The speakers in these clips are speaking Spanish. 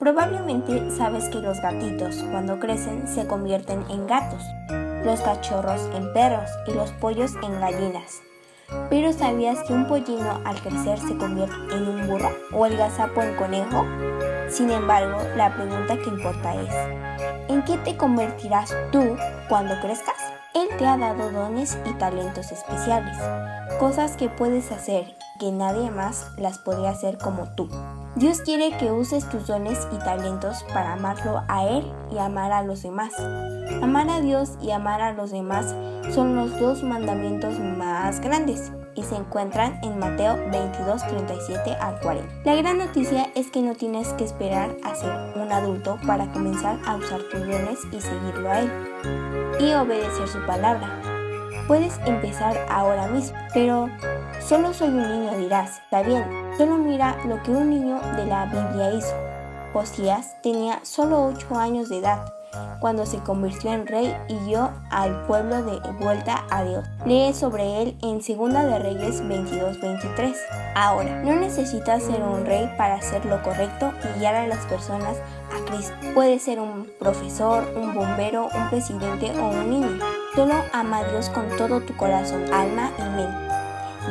Probablemente sabes que los gatitos cuando crecen se convierten en gatos, los cachorros en perros y los pollos en gallinas. Pero ¿sabías que un pollino al crecer se convierte en un burro o el gazapo en conejo? Sin embargo, la pregunta que importa es, ¿en qué te convertirás tú cuando crezcas? Él te ha dado dones y talentos especiales, cosas que puedes hacer que nadie más las podría hacer como tú. Dios quiere que uses tus dones y talentos para amarlo a Él y amar a los demás. Amar a Dios y amar a los demás son los dos mandamientos más grandes y se encuentran en Mateo 22, 37 al 40. La gran noticia es que no tienes que esperar a ser un adulto para comenzar a usar tus dones y seguirlo a Él y obedecer su palabra. Puedes empezar ahora mismo, pero solo soy un niño dirás, está bien, solo mira lo que un niño de la Biblia hizo. Josías tenía solo 8 años de edad cuando se convirtió en rey y guió al pueblo de vuelta a Dios. Lee sobre él en Segunda de Reyes 22-23. Ahora, no necesitas ser un rey para hacer lo correcto y guiar a las personas a Cristo. Puedes ser un profesor, un bombero, un presidente o un niño. Solo ama a Dios con todo tu corazón, alma y mente.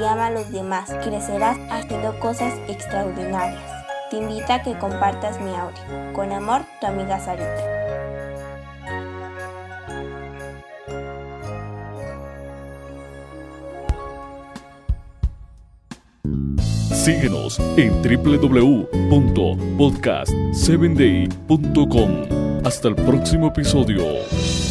Y ama a los demás. Crecerás haciendo cosas extraordinarias. Te invito a que compartas mi audio. Con amor, tu amiga Sarita. Síguenos en www.podcast7day.com. Hasta el próximo episodio.